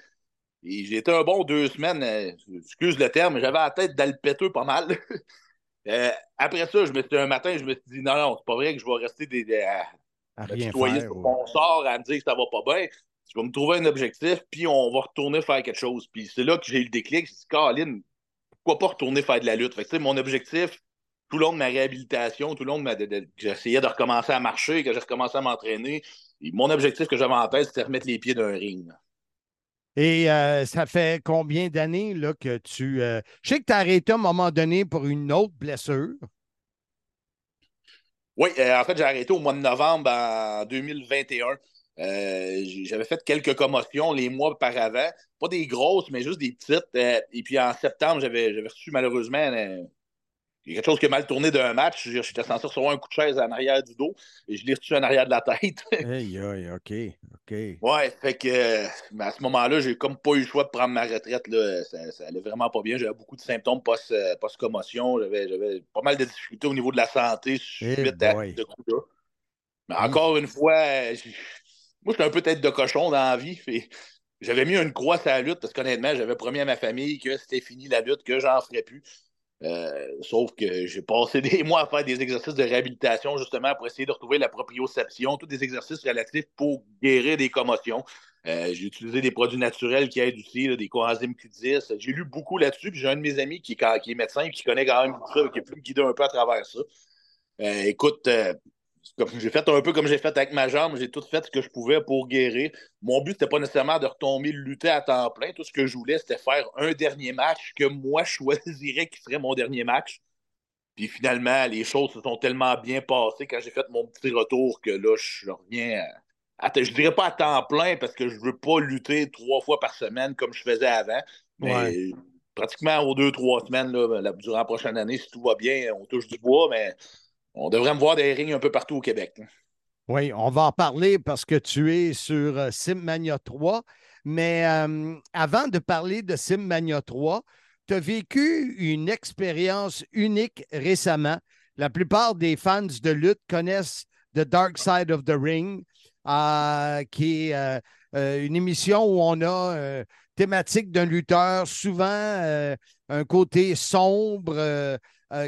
Et j'ai été un bon deux semaines, euh, excuse le terme, mais j'avais la tête dans le péteux pas mal. [LAUGHS] Euh, après ça, je me suis, un matin, je me suis dit non, non, c'est pas vrai que je vais rester des, des- à, À à rien tutoyer faire, sort, à me dire que ça va pas bien. Je vais me trouver un objectif, puis on va retourner faire quelque chose. Puis c'est là que j'ai eu le déclic. J'ai dit, Caroline, pourquoi pas retourner faire de la lutte? Fait que, tu sais, mon objectif, tout le long de ma réhabilitation, tout le long de ma. de- j'essayais de recommencer à marcher, que j'ai recommencé à m'entraîner. et Mon objectif que j'avais en tête, c'était de remettre les pieds d'un ring. Et euh, ça fait combien d'années là, que tu. euh, Je sais que tu as arrêté à un moment donné pour une autre blessure. Oui, euh, en fait, j'ai arrêté au mois de novembre en 2021. Euh, J'avais fait quelques commotions les mois auparavant. Pas des grosses, mais juste des petites. Euh, et puis en septembre, j'avais reçu malheureusement euh, quelque chose qui a mal tourné d'un match. J'étais censé recevoir un coup de chaise en arrière du dos et je l'ai reçu en arrière de la tête. [LAUGHS] Aïe, aïe, OK, OK. Ouais, fait que ben, à ce moment-là, j'ai comme pas eu le choix de prendre ma retraite. Là. Ça, ça allait vraiment pas bien. J'avais beaucoup de symptômes euh, post-commotion. J'avais, j'avais pas mal de difficultés au niveau de la santé suite Eh à ce coup-là. Mais encore une fois, moi, j'étais un peu tête de cochon dans la vie. fait- J'avais mis une croix sur la lutte parce qu'honnêtement, j'avais promis à ma famille que c'était fini la lutte, que j'en ferais plus. Euh, sauf que j'ai passé [LAUGHS] des mois à faire des exercices de réhabilitation justement pour essayer de retrouver la proprioception, tous des exercices relatifs pour guérir des commotions. Euh, j'ai utilisé des produits naturels qui aident aussi, des coenzymes Q10. J'ai lu beaucoup là-dessus, puis j'ai un de mes amis qui est, qui est médecin et qui connaît quand même tout ça, qui pu me guider un peu à travers ça. Euh, écoute, j'ai fait un peu comme j'ai fait avec ma jambe, j'ai tout fait ce que je pouvais pour guérir. Mon but, c'était pas nécessairement de retomber lutter à temps plein. Tout ce que je voulais, c'était faire un dernier match que moi, je choisirais qui serait mon dernier match. Puis finalement, les choses se sont tellement bien passées quand j'ai fait mon petit retour que là, je reviens à, à- je dirais pas à temps plein parce que je veux pas lutter trois fois par semaine comme je faisais avant. Mais Ouais. pratiquement aux deux, trois semaines, là, durant la prochaine année, si tout va bien, on touche du bois, mais on devrait me voir des rings un peu partout au Québec. Oui, on va en parler parce que tu es sur euh, Simmania 3. Mais euh, avant de parler de Simmania 3, tu as vécu une expérience unique récemment. La plupart des fans de lutte connaissent The Dark Side of the Ring, euh, qui est une émission où on a thématique d'un lutteur, souvent un côté sombre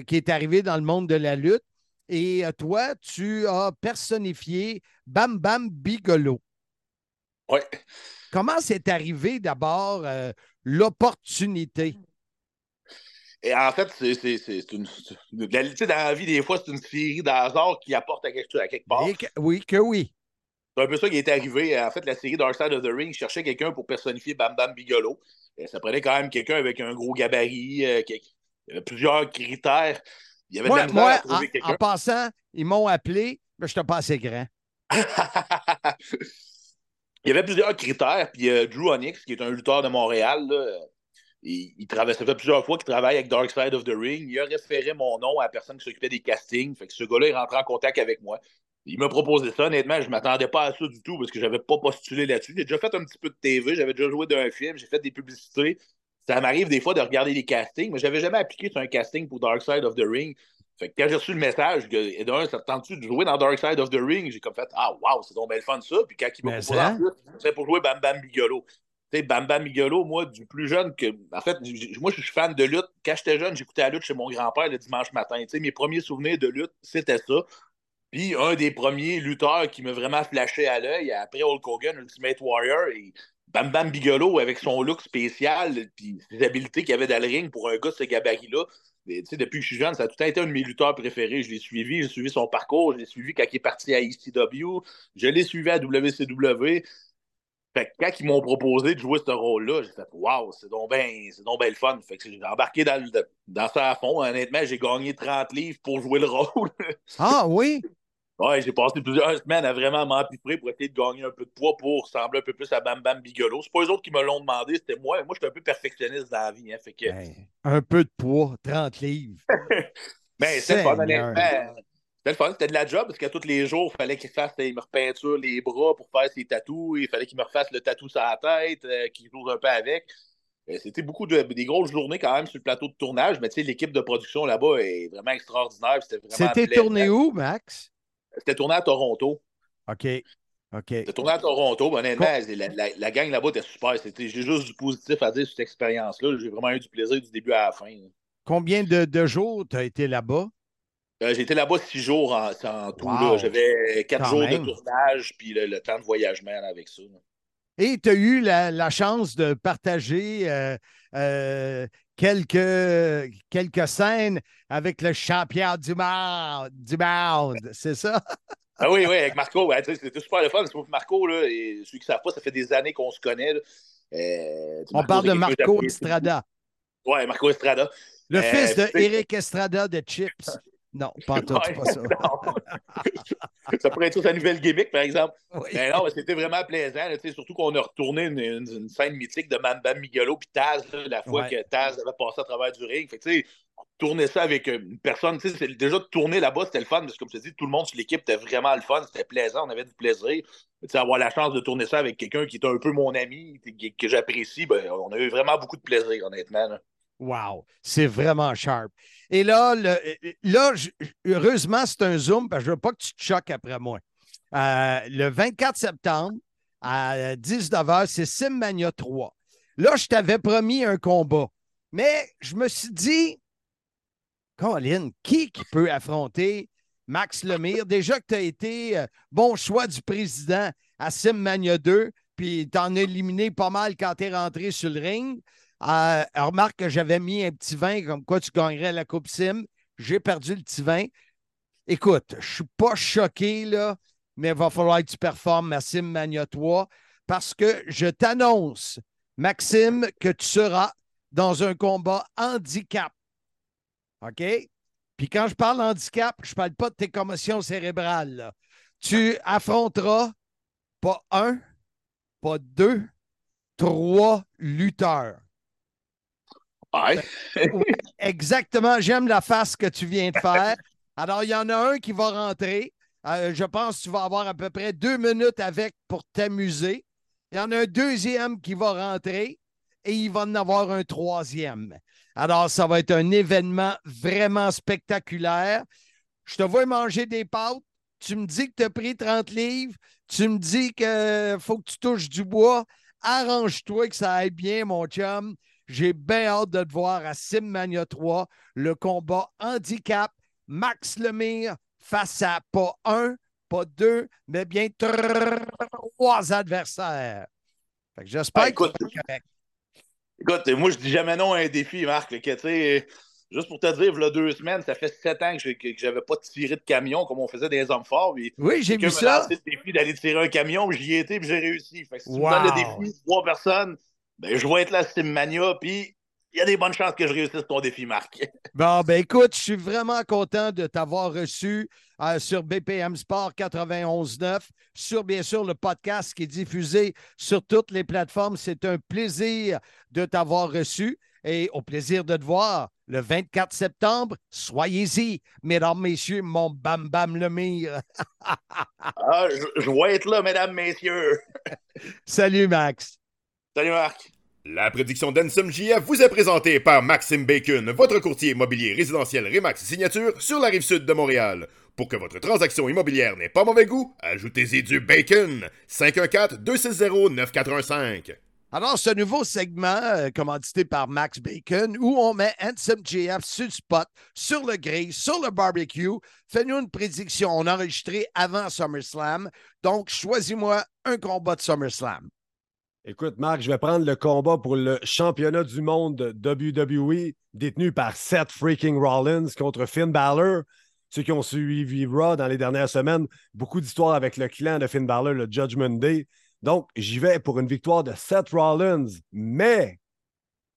qui est arrivé dans le monde de la lutte. Et euh, toi, tu as personnifié Bam Bam Bigolo. Oui. Comment c'est arrivé d'abord euh, l'opportunité? Et en fait, c'est une. la- tu sais, dans la vie, des fois, c'est une série d'hasards qui apporte à quelque, à quelque part. Que- oui, que oui. C'est un peu ça qui est arrivé. En fait, la série Dark Side of the Ring cherchait quelqu'un pour personnifier Bam Bam Bigolo. Et ça prenait quand même quelqu'un avec un gros gabarit, euh, qui- il y avait plusieurs critères. Il y avait de Moi, la misère moi, à trouver en, passant, ils m'ont appelé, mais je n'étais pas assez grand. [LAUGHS] Il y avait plusieurs critères. Puis euh, Drew Onyx, qui est un lutteur de Montréal, là, il, il travaille, ça fait plusieurs fois qu'il travaille avec Dark Side of the Ring. Il a référé mon nom à la personne qui s'occupait des castings. Fait que ce gars-là est rentré en contact avec moi. Il m'a proposé ça. Honnêtement, je ne m'attendais pas à ça du tout parce que je n'avais pas postulé là-dessus. J'ai déjà fait un petit peu de TV, j'avais déjà joué dans un film, j'ai fait des publicités. Ça m'arrive des fois de regarder les castings, mais je n'avais jamais appliqué sur un casting pour Dark Side of the Ring. Fait que quand j'ai reçu le message, que, et d'un, ça te tente-tu de jouer dans Dark Side of the Ring? J'ai comme fait, ah, wow, c'est donc bien le fun ça. Puis quand il m'a proposé c'est pour jouer Bam Bam Bigolo. Tu sais, Bam Bam Bigolo, moi, du plus jeune que. En fait, moi, je suis fan de lutte. Quand j'étais jeune, j'écoutais la lutte chez mon grand-père le dimanche matin. Tu sais, mes premiers souvenirs de lutte, c'était ça. Puis un des premiers lutteurs qui m'a vraiment flashé à l'œil, après Hulk Hogan, Ultimate Warrior, et Bam Bam Bigolo avec son look spécial, puis ses habiletés qu'il avait dans le ring pour un gars de ce gabarit-là. Depuis que je suis jeune, ça a tout le temps été un de mes lutteurs préférés. Je l'ai suivi, j'ai suivi son parcours, je l'ai suivi quand il est parti à ECW, je l'ai suivi à WCW. Fait que quand ils m'ont proposé de jouer ce rôle-là, j'ai fait Waouh, c'est donc bien le fun. Fait que j'ai embarqué dans, dans ça à fond. Honnêtement, j'ai gagné 30 livres pour jouer le rôle. Ah oui? Ouais, j'ai passé plusieurs semaines à vraiment m'empiffrer pour essayer de gagner un peu de poids pour ressembler un peu plus à Bam Bam Bigolo. C'est pas eux autres qui me l'ont demandé, c'était moi. Moi, je suis un peu perfectionniste dans la vie. Hein, fait que, Un peu de poids, 30 livres. [LAUGHS] ben, fun, Seigneur. honnêtement. C'était le fun, c'était de la job parce que tous les jours, il fallait qu'il fasse, il me repeinture les bras pour faire ses tatous, il fallait qu'il me refasse le tatou sur la tête, euh, qu'il joue un peu avec. Euh, C'était beaucoup de des grosses journées quand même sur le plateau de tournage, mais tu sais, l'équipe de production là-bas est vraiment extraordinaire. C'était tourné où, Max? C'était tourné à Toronto. OK. OK. C'était tourné à Toronto, mais honnêtement, la, la- la gang là-bas était super. C'était- J'ai juste du positif à dire sur cette expérience-là. J'ai vraiment eu du plaisir du début à la fin. Combien de, de jours tu as été là-bas? Euh, j'ai été là-bas six jours en, en tout. Wow. J'avais quatre Quand jours même. de tournage, puis le, le temps de voyagement avec ça. là. Et tu as eu la, la chance de partager euh, euh, quelques, quelques scènes avec le champion du monde, du monde, c'est ça? Ah oui, oui, avec Marco, c'était super le fun. C'est pour Marco, là, et ceux qui ne savent pas, ça fait des années qu'on se connaît. Euh, On parle de Marco Estrada. Ouais, Marco Estrada. le Euh, fils de Eric Estrada de Chips. Non, [LAUGHS] pas tout, c'est Ouais, pas ça. [LAUGHS] ça pourrait être sa nouvelle gimmick, par exemple. Mais non, c'était vraiment plaisant. là, surtout qu'on a retourné une, une- une scène mythique de Bam Bam Migolo puis Taz, là, la fois Ouais. que Taz avait passé à travers du ring. Fait que, tourner ça avec une personne, déjà de tourner là-bas, c'était le fun, parce que comme je te dis, tout le monde sur l'équipe était vraiment le fun, c'était plaisant, on avait du plaisir. Avoir la chance de tourner ça avec quelqu'un qui est un peu mon ami, que, que j'apprécie, ben, on a eu vraiment beaucoup de plaisir, honnêtement. là. Wow, c'est vraiment sharp. Et là, là heureusement, c'est un Zoom parce que je ne veux pas que tu te choques après moi. Euh, le 24 septembre, à 19h, c'est Simmania 3. Là, je t'avais promis un combat. Mais je me suis dit, Colin, qui, qui peut affronter Max Lemire? Déjà que tu as été euh, bon choix du président à Simmania 2, puis tu en as éliminé pas mal quand tu es rentré sur le ring. Euh, remarque que j'avais mis un petit vin comme quoi tu gagnerais la Coupe Sim. J'ai perdu le petit vin. Écoute, je ne suis pas choqué, là, mais il va falloir que tu performes Mania 3 parce que je t'annonce, Maxime, que tu seras dans un combat handicap. OK? Puis quand je parle handicap, je ne parle pas de tes commotions cérébrales. Tu affronteras pas un, pas deux, trois lutteurs. Exactement. J'aime la face que tu viens de faire. Alors, il y en a un qui va rentrer. Euh, je pense que tu vas avoir à peu près deux minutes avec pour t'amuser. Il y en a un deuxième qui va rentrer et il va en avoir un troisième. Alors, ça va être un événement vraiment spectaculaire. Je te vois manger des pâtes. Tu me dis que tu as pris 30 livres. Tu me dis qu'il faut que tu touches du bois. Arrange-toi que ça aille bien, mon chum. J'ai bien hâte de te voir à Simmania 3, le combat handicap. Max Lemire face à pas un, pas deux, mais bien trois adversaires. Que J'espère Ah, que écoute, être correct. Écoute, moi, je dis jamais non à un défi, Marc. que, juste pour te dire, il y a deux semaines, ça fait sept ans que je que j'avais pas tiré de camion comme on faisait des hommes forts. puis Oui, j'ai vu ça. lancé le défi d'aller tirer un camion, j'y ai été, puis j'ai réussi. Fait que si tu Wow. me donnes le défi, trois personnes, ben, je vais être là Simmania, puis il y a des bonnes chances que je réussisse ton défi, Marc. [LAUGHS] Bon, ben écoute, je suis vraiment content de t'avoir reçu euh, sur BPM Sport 91.9, sur bien sûr le podcast qui est diffusé sur toutes les plateformes. C'est un plaisir de t'avoir reçu et au plaisir de te voir le 24 septembre. Soyez-y, mesdames, messieurs, mon Bam Bam Lemire. [LAUGHS] Ah, je, je vais être là, mesdames, messieurs. Salut, Max. Salut, Marc. La prédiction d'Ensum JF vous est présentée par Maxime Bacon, votre courtier immobilier résidentiel Remax Signature sur la rive sud de Montréal. Pour que votre transaction immobilière n'ait pas mauvais goût, ajoutez-y du bacon. 514-260-9415. Alors, ce nouveau segment, euh, commandité par Max Bacon, où on met Handsome GF sur le spot, sur le grill, sur le barbecue. Fais-nous une prédiction. On a enregistré avant SummerSlam. Donc, choisis-moi un combat de SummerSlam. Écoute, Marc, je vais prendre le combat pour le championnat du monde de WWE détenu par Seth freaking Rollins contre Finn Balor. Ceux qui ont suivi Raw dans les dernières semaines, beaucoup d'histoires avec le clan de Finn Balor, le Judgment Day. Donc, j'y vais pour une victoire de Seth Rollins. Mais,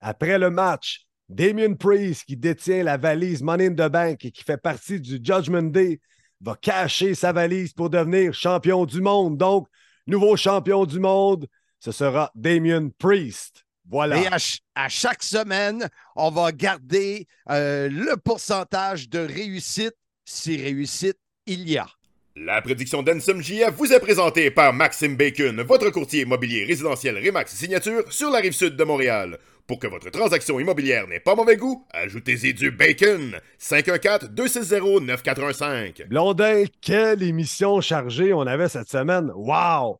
après le match, Damien Priest, qui détient la valise Money in the Bank et qui fait partie du Judgment Day, va cacher sa valise pour devenir champion du monde. Donc, nouveau champion du monde, ce sera Damien Priest. Voilà. Et à, ch- à chaque semaine, on va garder euh, le pourcentage de réussite, si réussite il y a. La prédiction d'Ensum JF vous est présentée par Maxime Bacon, votre courtier immobilier résidentiel Remax Signature sur la rive sud de Montréal. Pour que votre transaction immobilière n'ait pas mauvais goût, ajoutez-y du bacon. 514-260-9415. Blondin, quelle émission chargée on avait cette semaine. Wow!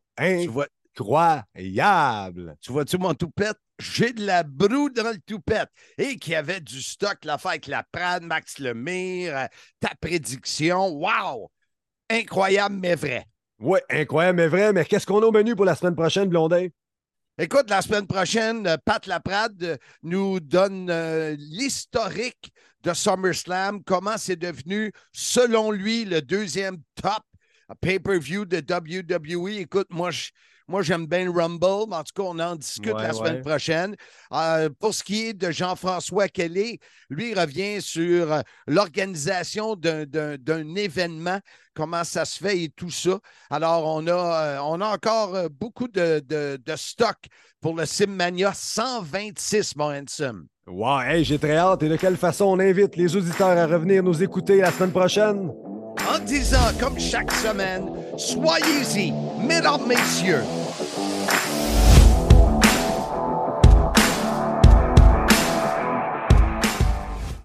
Incroyable! Tu vois-tu mon toupette? J'ai de la broue dans le toupette. Et qu'il y avait du stock, l'affaire avec la Prade, Max Lemire, euh, ta prédiction. Wow! Incroyable, mais vrai. Oui, incroyable, mais vrai. Mais qu'est-ce qu'on a au menu pour la semaine prochaine, Blondin? Écoute, la semaine prochaine, euh, Pat Laprade euh, nous donne euh, l'historique de SummerSlam, comment c'est devenu, selon lui, le deuxième top pay-per-view de WWE. Écoute, moi, je- moi j'aime bien le Rumble, mais en tout cas, on en discute Ouais, la semaine ouais. prochaine. Euh, pour ce qui est de Jean-François Kelly, lui il revient sur euh, l'organisation d'un- événement, comment ça se fait et tout ça. Alors, on a, euh, on a encore beaucoup de, de- de stock pour le Simmania 126, mon handsome. Wow, hey, j'ai très hâte. Et de quelle façon on invite les auditeurs à revenir nous écouter la semaine prochaine? En disant, comme chaque semaine, soyez-y, mesdames, messieurs,